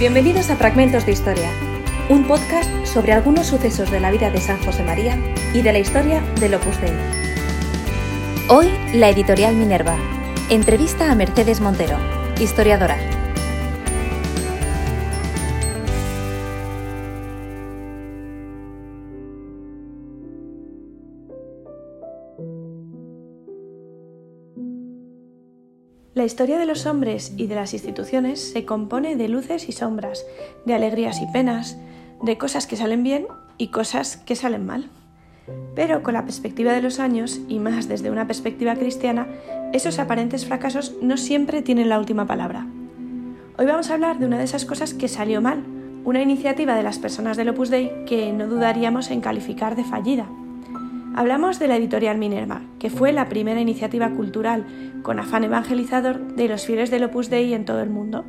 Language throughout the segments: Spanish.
Bienvenidos a Fragmentos de Historia, un podcast sobre algunos sucesos de la vida de San José María y de la historia del Opus Dei. Hoy, la editorial Minerva. Entrevista a Mercedes Montero, historiadora. La historia de los hombres y de las instituciones se compone de luces y sombras, de alegrías y penas, de cosas que salen bien y cosas que salen mal. Pero con la perspectiva de los años, y más desde una perspectiva cristiana, esos aparentes fracasos no siempre tienen la última palabra. Hoy vamos a hablar de una de esas cosas que salió mal, una iniciativa de las personas del Opus Dei que no dudaríamos en calificar de fallida. Hablamos de la editorial Minerva, que fue la primera iniciativa cultural con afán evangelizador de los fieles del Opus Dei en todo el mundo.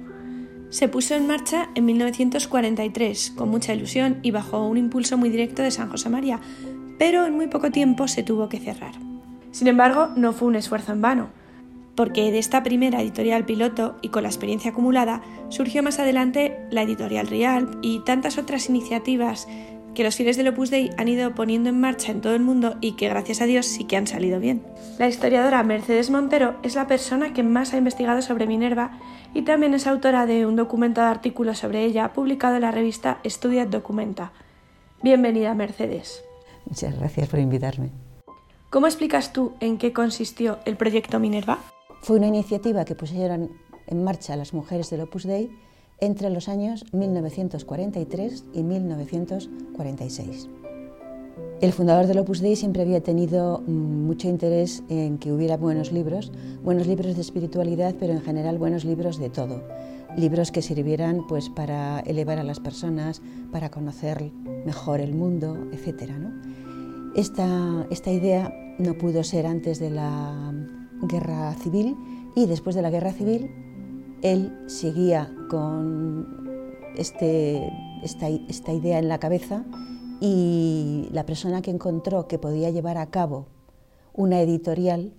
Se puso en marcha en 1943 con mucha ilusión y bajo un impulso muy directo de San José María, pero en muy poco tiempo se tuvo que cerrar. Sin embargo, no fue un esfuerzo en vano, porque de esta primera editorial piloto y con la experiencia acumulada surgió más adelante la editorial Real y tantas otras iniciativas que los fieles del Opus Dei han ido poniendo en marcha en todo el mundo y que gracias a Dios sí que han salido bien. La historiadora Mercedes Montero es la persona que más ha investigado sobre Minerva y también es autora de un documentado artículo sobre ella publicado en la revista Estudia Documenta. Bienvenida, Mercedes. Muchas gracias por invitarme. ¿Cómo explicas tú en qué consistió el proyecto Minerva? Fue una iniciativa que pusieron en marcha las mujeres del Opus Dei entre los años 1943 y 1946. El fundador del Opus Dei siempre había tenido mm, mucho interés en que hubiera buenos libros, buenos libros de espiritualidad, pero en general buenos libros de todo. Libros que sirvieran pues, para elevar a las personas, para conocer mejor el mundo, etc. Esta, esta idea no pudo ser antes de la guerra civil y después de la guerra civil él seguía con este, esta, idea en la cabeza y la persona que encontró que podía llevar a cabo una editorial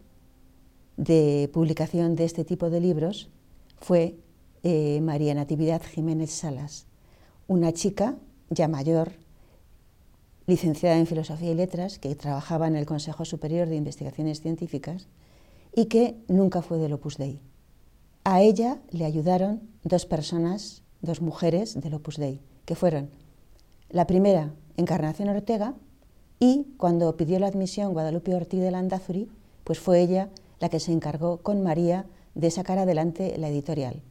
de publicación de este tipo de libros fue eh, María Natividad Jiménez Salas, una chica ya mayor, licenciada en Filosofía y Letras, que trabajaba en el Consejo Superior de Investigaciones Científicas y que nunca fue del Opus Dei. A ella le ayudaron dos personas, dos mujeres del Opus Dei, que fueron la primera, Encarnación Ortega, y cuando pidió la admisión Guadalupe Ortiz de Landazuri, pues fue ella la que se encargó con María de sacar adelante la editorial.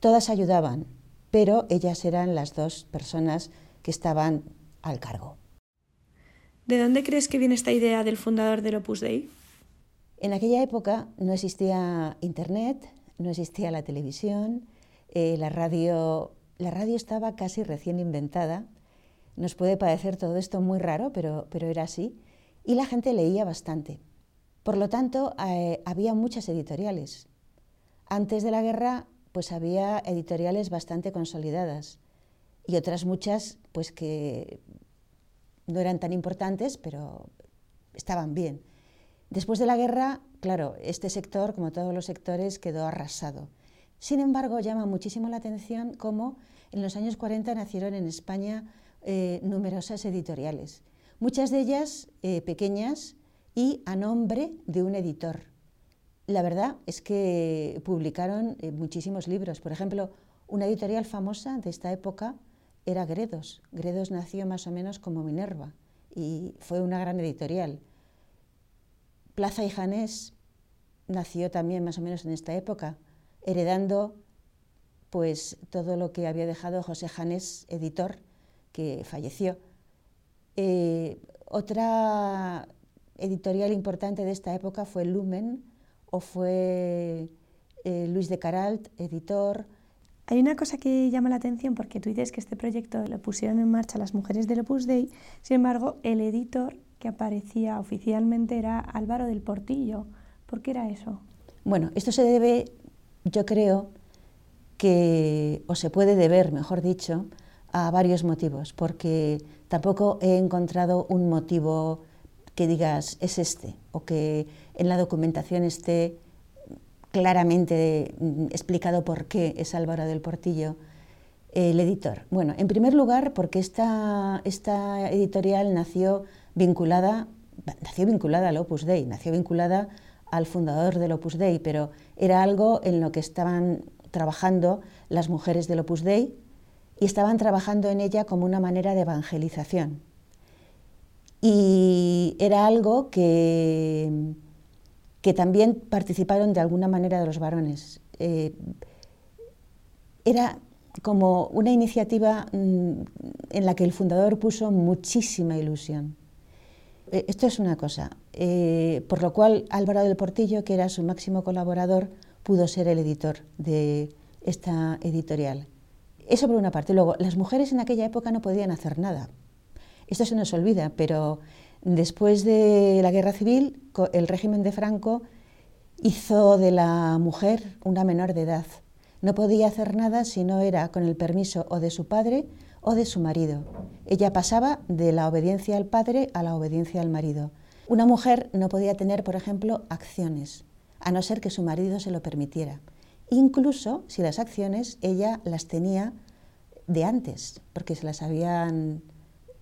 Todas ayudaban, pero ellas eran las dos personas que estaban al cargo. ¿De dónde crees que viene esta idea del fundador del Opus Dei? En aquella época no existía Internet, no existía la televisión, eh, la, radio, la radio estaba casi recién inventada. Nos puede parecer todo esto muy raro, pero, pero era así. Y la gente leía bastante. Por lo tanto, eh, había muchas editoriales. Antes de la guerra, pues había editoriales bastante consolidadas y otras muchas, pues que no eran tan importantes, pero estaban bien. Después de la guerra, claro, este sector, como todos los sectores, quedó arrasado. Sin embargo, llama muchísimo la atención cómo en los años 40 nacieron en España eh, numerosas editoriales, muchas de ellas eh, pequeñas y a nombre de un editor. La verdad es que publicaron eh, muchísimos libros. Por ejemplo, una editorial famosa de esta época era Gredos. Gredos nació más o menos como Minerva y fue una gran editorial. Plaza y Janés nació también más o menos en esta época, heredando pues todo lo que había dejado José Janés, editor, que falleció. Eh, otra editorial importante de esta época fue Lumen o fue eh, Luis de Caralt, editor. Hay una cosa que llama la atención porque tú dices que este proyecto lo pusieron en marcha las mujeres del Opus Dei, sin embargo, el editor que aparecía oficialmente era Álvaro del Portillo. ¿Por qué era eso? Bueno, esto se debe, yo creo, que, o se puede deber, mejor dicho, a varios motivos, porque tampoco he encontrado un motivo que digas es este, o que en la documentación esté claramente explicado por qué es Álvaro del Portillo. El editor. Bueno, en primer lugar, porque esta, esta editorial nació vinculada, nació vinculada al Opus Dei, nació vinculada al fundador del Opus Dei, pero era algo en lo que estaban trabajando las mujeres del Opus Dei y estaban trabajando en ella como una manera de evangelización. Y era algo que, que también participaron de alguna manera de los varones. Eh, era como una iniciativa mm, en la que el fundador puso muchísima ilusión. Eh, esto es una cosa, eh, por lo cual Álvaro del Portillo, que era su máximo colaborador, pudo ser el editor de esta editorial. Eso por una parte. Luego, las mujeres en aquella época no podían hacer nada. Esto se nos olvida, pero después de la guerra civil, el régimen de Franco hizo de la mujer una menor de edad. No podía hacer nada si no era con el permiso o de su padre o de su marido. Ella pasaba de la obediencia al padre a la obediencia al marido. Una mujer no podía tener, por ejemplo, acciones, a no ser que su marido se lo permitiera. Incluso si las acciones ella las tenía de antes, porque se las habían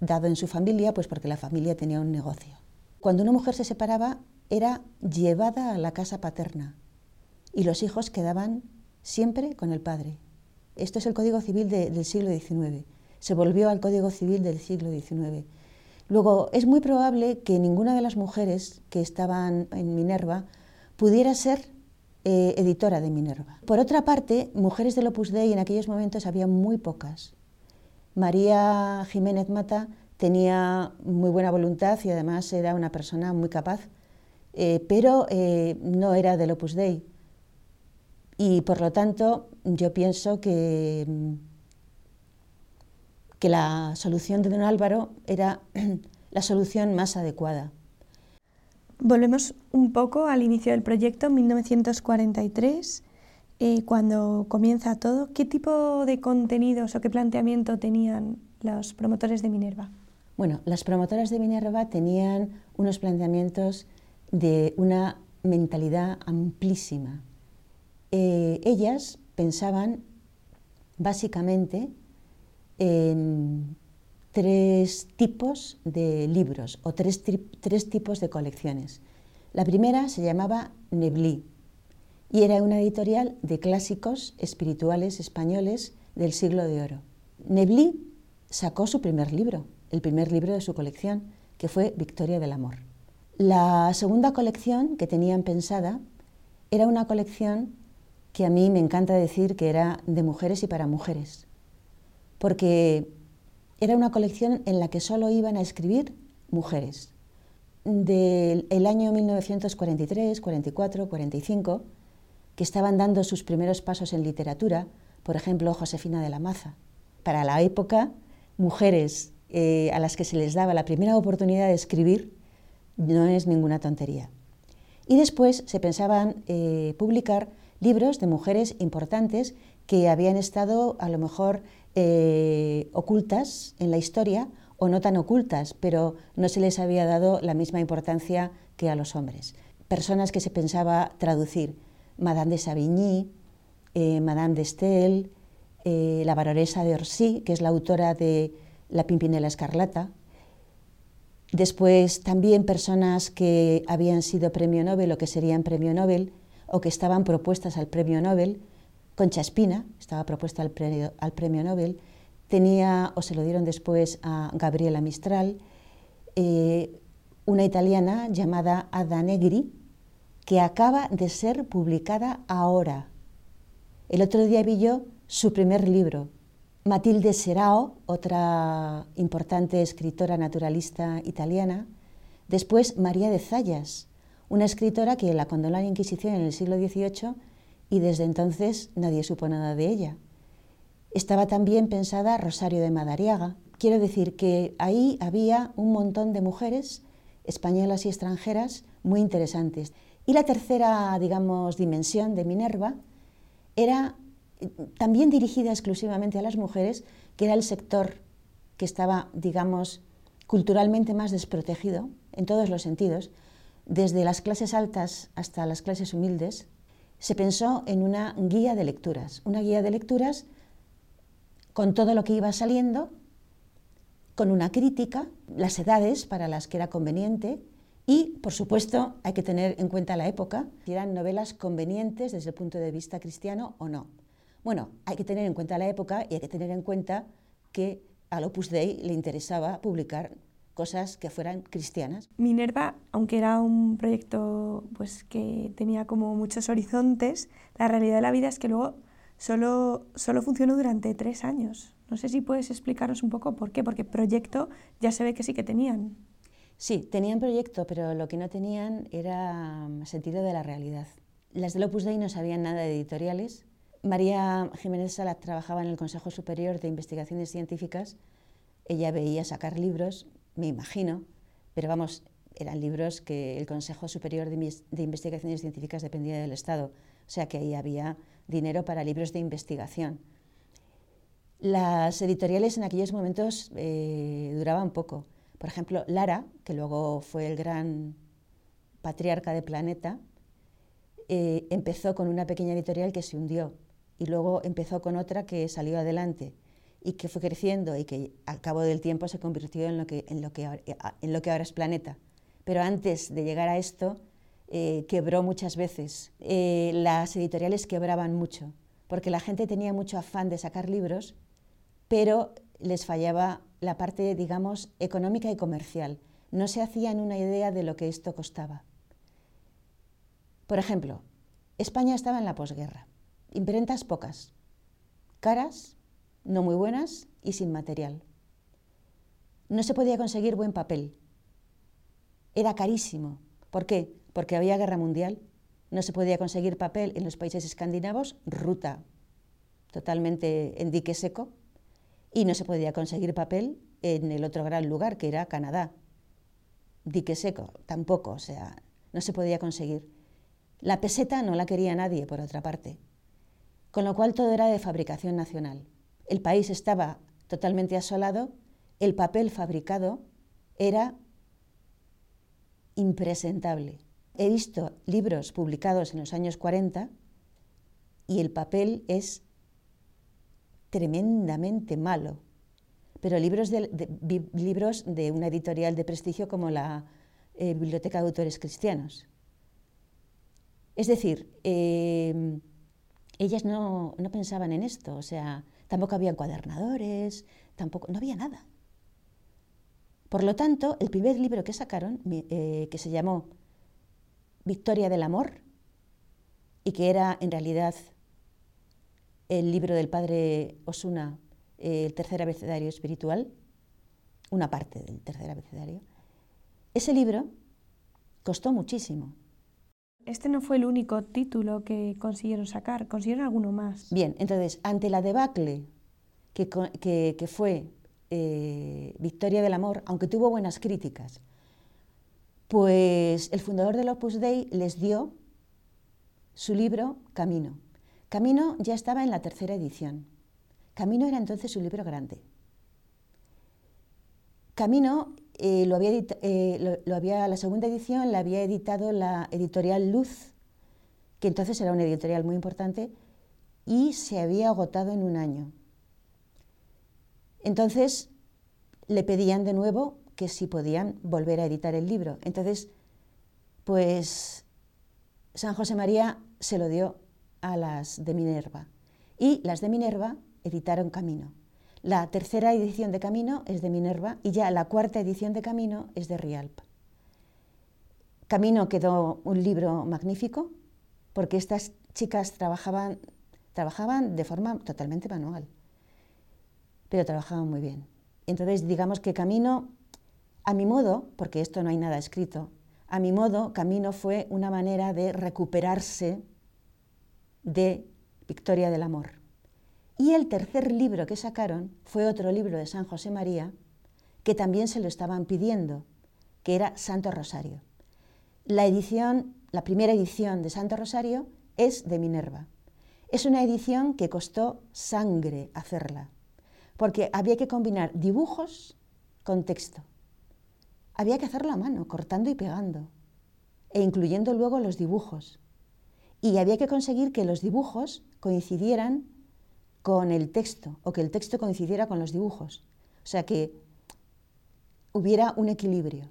dado en su familia, pues porque la familia tenía un negocio. Cuando una mujer se separaba, era llevada a la casa paterna y los hijos quedaban siempre con el padre. Esto es el Código Civil del siglo XIX. Se volvió al Código Civil del siglo XIX. Luego, es muy probable que ninguna de las mujeres que estaban en Minerva pudiera ser eh, editora de Minerva. Por otra parte, mujeres del Opus Dei en aquellos momentos había muy pocas. María Jiménez Mata tenía muy buena voluntad y además era una persona muy capaz, eh, pero eh, no era del Opus Dei. Y por lo tanto, yo pienso que, que la solución de don Álvaro era la solución más adecuada. Volvemos un poco al inicio del proyecto, 1943, eh, cuando comienza todo. ¿Qué tipo de contenidos o qué planteamiento tenían los promotores de Minerva? Bueno, las promotoras de Minerva tenían unos planteamientos de una mentalidad amplísima. Eh, ellas pensaban básicamente en tres tipos de libros o tres, tipos de colecciones. La primera se llamaba Neblí y era una editorial de clásicos espirituales españoles del siglo de oro. Neblí sacó su primer libro, el primer libro de su colección, que fue Victoria del Amor. La segunda colección que tenían pensada era una colección que a mí me encanta decir que era de mujeres y para mujeres, porque era una colección en la que solo iban a escribir mujeres. Del año 1943, 44, 45, que estaban dando sus primeros pasos en literatura, por ejemplo, Josefina de la Maza. Para la época, mujeres eh, a las que se les daba la primera oportunidad de escribir no es ninguna tontería. Y después se pensaban eh, publicar libros de mujeres importantes que habían estado a lo mejor eh, ocultas en la historia o no tan ocultas, pero no se les había dado la misma importancia que a los hombres. Personas que se pensaba traducir, Madame de Savigny, eh, Madame de Estel, eh, la baronesa de Orsi, que es la autora de La Pimpinela Escarlata. Después también personas que habían sido premio Nobel o que serían premio Nobel, o que estaban propuestas al premio Nobel. Concha Espina estaba propuesta al premio, Nobel. Tenía, o se lo dieron después a Gabriela Mistral, eh, una italiana llamada Ada Negri, que acaba de ser publicada ahora. El otro día vi yo su primer libro. Matilde Serao, otra importante escritora naturalista italiana. Después María de Zayas, una escritora que la condenó la Inquisición en el siglo XVIII y desde entonces nadie supo nada de ella. Estaba también pensada Rosario de Madariaga. Quiero decir que ahí había un montón de mujeres españolas y extranjeras muy interesantes. Y la tercera, digamos, dimensión de Minerva era también dirigida exclusivamente a las mujeres, que era el sector que estaba, digamos, culturalmente más desprotegido en todos los sentidos, desde las clases altas hasta las clases humildes, se pensó en una guía de lecturas, una guía de lecturas con todo lo que iba saliendo, con una crítica, las edades para las que era conveniente y, por supuesto, hay que tener en cuenta la época, si eran novelas convenientes desde el punto de vista cristiano o no. Bueno, hay que tener en cuenta la época y hay que tener en cuenta que al Opus Dei le interesaba publicar cosas que fueran cristianas. Minerva, aunque era un proyecto pues, que tenía como muchos horizontes, la realidad de la vida es que luego solo, solo funcionó durante tres años. No sé si puedes explicarnos un poco por qué, porque proyecto ya se ve que sí que tenían. Sí, tenían proyecto, pero lo que no tenían era mm, sentido de la realidad. Las del Opus Dei no sabían nada de editoriales. María Jiménez Sala trabajaba en el Consejo Superior de Investigaciones Científicas. Ella veía sacar libros, me imagino, pero vamos, eran libros que el Consejo Superior de, Investigaciones Científicas dependía del Estado, o sea que ahí había dinero para libros de investigación. Las editoriales en aquellos momentos eh, duraban poco. Por ejemplo, Lara, que luego fue el gran patriarca de Planeta, eh, empezó con una pequeña editorial que se hundió y luego empezó con otra que salió adelante y que fue creciendo y que al cabo del tiempo se convirtió en lo que, en lo que, en lo que ahora es Planeta. Pero antes de llegar a esto, eh, quebró muchas veces. Eh, las editoriales quebraban mucho, porque la gente tenía mucho afán de sacar libros, pero les fallaba la parte, digamos, económica y comercial. No se hacían una idea de lo que esto costaba. Por ejemplo, España estaba en la posguerra. Imprentas pocas, caras, no muy buenas y sin material. No se podía conseguir buen papel. Era carísimo. ¿Por qué? Porque había guerra mundial. No se podía conseguir papel en los países escandinavos, ruta totalmente en dique seco y no se podía conseguir papel en el otro gran lugar, que era Canadá. Dique seco, tampoco, o sea, no se podía conseguir. La peseta no la quería nadie, por otra parte. Con lo cual todo era de fabricación nacional. El país estaba totalmente asolado, el papel fabricado era impresentable. He visto libros publicados en los años 40 y el papel es tremendamente malo. Pero libros de, una editorial de prestigio como la eh, Biblioteca de Autores Cristianos. Es decir, eh, ellas no, pensaban en esto, o sea, tampoco había encuadernadores, tampoco, no había nada. Por lo tanto, el primer libro que sacaron, eh, que se llamó Victoria del Amor, y que era en realidad el libro del padre Osuna, el tercer abecedario espiritual, una parte del tercer abecedario, ese libro costó muchísimo. Este no fue el único título que consiguieron sacar, consiguieron alguno más. Bien, entonces, ante la debacle que, que, fue eh, Victoria del Amor, aunque tuvo buenas críticas, pues el fundador del Opus Dei les dio su libro Camino. Camino ya estaba en la tercera edición. Camino era entonces un libro grande. Camino eh, eh, lo, había, la segunda edición la había editado la editorial Luz, que entonces era una editorial muy importante, y se había agotado en un año. Entonces le pedían de nuevo que si podían volver a editar el libro. Entonces, pues San José María se lo dio a las de Minerva. Y las de Minerva editaron Camino. La tercera edición de Camino es de Minerva y ya la cuarta edición de Camino es de Rialp. Camino quedó un libro magnífico porque estas chicas trabajaban, trabajaban de forma totalmente manual, pero trabajaban muy bien. Entonces, digamos que Camino, a mi modo, porque esto no hay nada escrito, a mi modo, Camino fue una manera de recuperarse de Victoria del Amor. Y el tercer libro que sacaron fue otro libro de San José María, que también se lo estaban pidiendo, que era Santo Rosario. La edición, la primera edición de Santo Rosario es de Minerva. Es una edición que costó sangre hacerla, porque había que combinar dibujos con texto. Había que hacerlo a mano, cortando y pegando, e incluyendo luego los dibujos y había que conseguir que los dibujos coincidieran con el texto o que el texto coincidiera con los dibujos. O sea, que hubiera un equilibrio.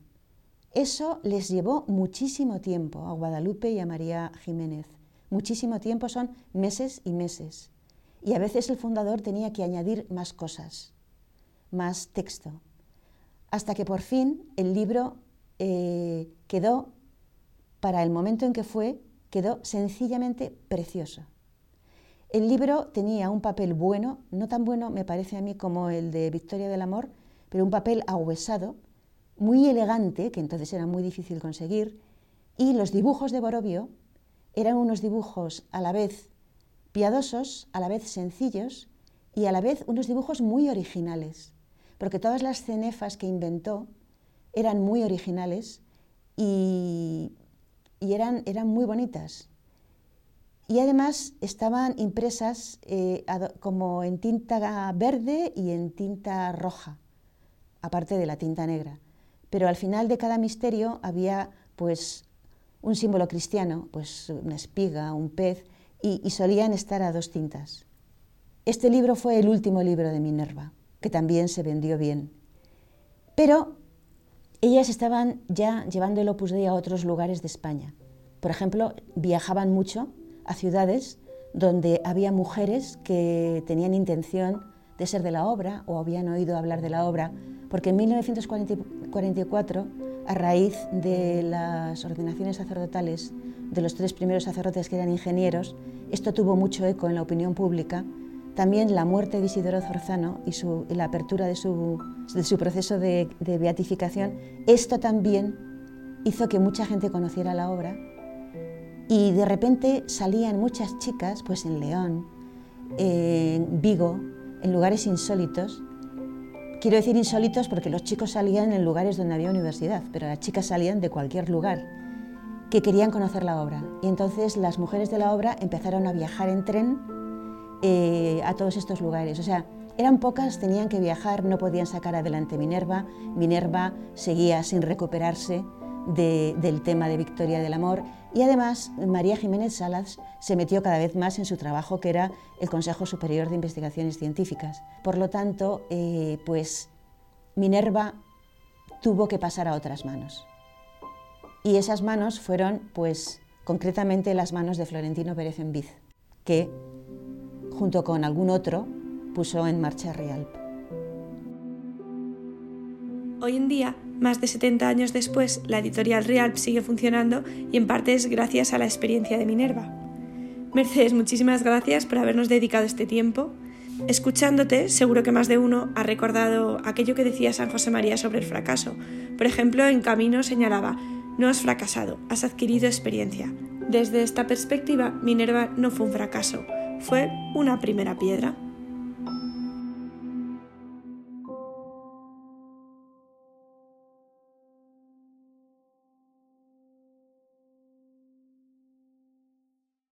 Eso les llevó muchísimo tiempo a Guadalupe y a María Jiménez. Muchísimo tiempo, son meses y meses. Y a veces el fundador tenía que añadir más cosas, más texto, hasta que por fin el libro eh, quedó, para el momento en que fue, quedó sencillamente precioso. El libro tenía un papel bueno, no tan bueno me parece a mí como el de Victoria del Amor, pero un papel ahuesado, muy elegante, que entonces era muy difícil conseguir, y los dibujos de Borovio eran unos dibujos a la vez piadosos, a la vez sencillos y a la vez unos dibujos muy originales, porque todas las cenefas que inventó eran muy originales y, eran muy bonitas. Y además estaban impresas eh, como en tinta verde y en tinta roja, aparte de la tinta negra. Pero al final de cada misterio había pues un símbolo cristiano, pues una espiga, un pez, y, y solían estar a dos tintas. Este libro fue el último libro de Minerva, que también se vendió bien. Pero ellas estaban ya llevando el Opus Dei a otros lugares de España. Por ejemplo, viajaban mucho a ciudades donde había mujeres que tenían intención de ser de la obra o habían oído hablar de la obra, porque en 1944, a raíz de las ordenaciones sacerdotales de los tres primeros sacerdotes que eran ingenieros, esto tuvo mucho eco en la opinión pública. También la muerte de Isidoro Zorzano y, la apertura de su, proceso de beatificación, esto también hizo que mucha gente conociera la obra y de repente salían muchas chicas, pues en León, en Vigo, en lugares insólitos. Quiero decir insólitos porque los chicos salían en lugares donde había universidad, pero las chicas salían de cualquier lugar que querían conocer la obra. Y entonces las mujeres de la obra empezaron a viajar en tren eh, a todos estos lugares. O sea, eran pocas, tenían que viajar, no podían sacar adelante Minerva. Minerva seguía sin recuperarse del tema de Victoria del Amor y además María Jiménez Salas se metió cada vez más en su trabajo que era el Consejo Superior de Investigaciones Científicas. Por lo tanto, eh, pues Minerva tuvo que pasar a otras manos. Y esas manos fueron, pues, concretamente las manos de Florentino Pérez Enviz, que, junto con algún otro, puso en marcha Rialp. Hoy en día, más de 70 años después, la editorial Real sigue funcionando y en parte es gracias a la experiencia de Minerva. Mercedes, muchísimas gracias por habernos dedicado este tiempo. Escuchándote, seguro que más de uno ha recordado aquello que decía San José María sobre el fracaso. Por ejemplo, en Camino señalaba, no has fracasado, has adquirido experiencia. Desde esta perspectiva, Minerva no fue un fracaso, fue una primera piedra.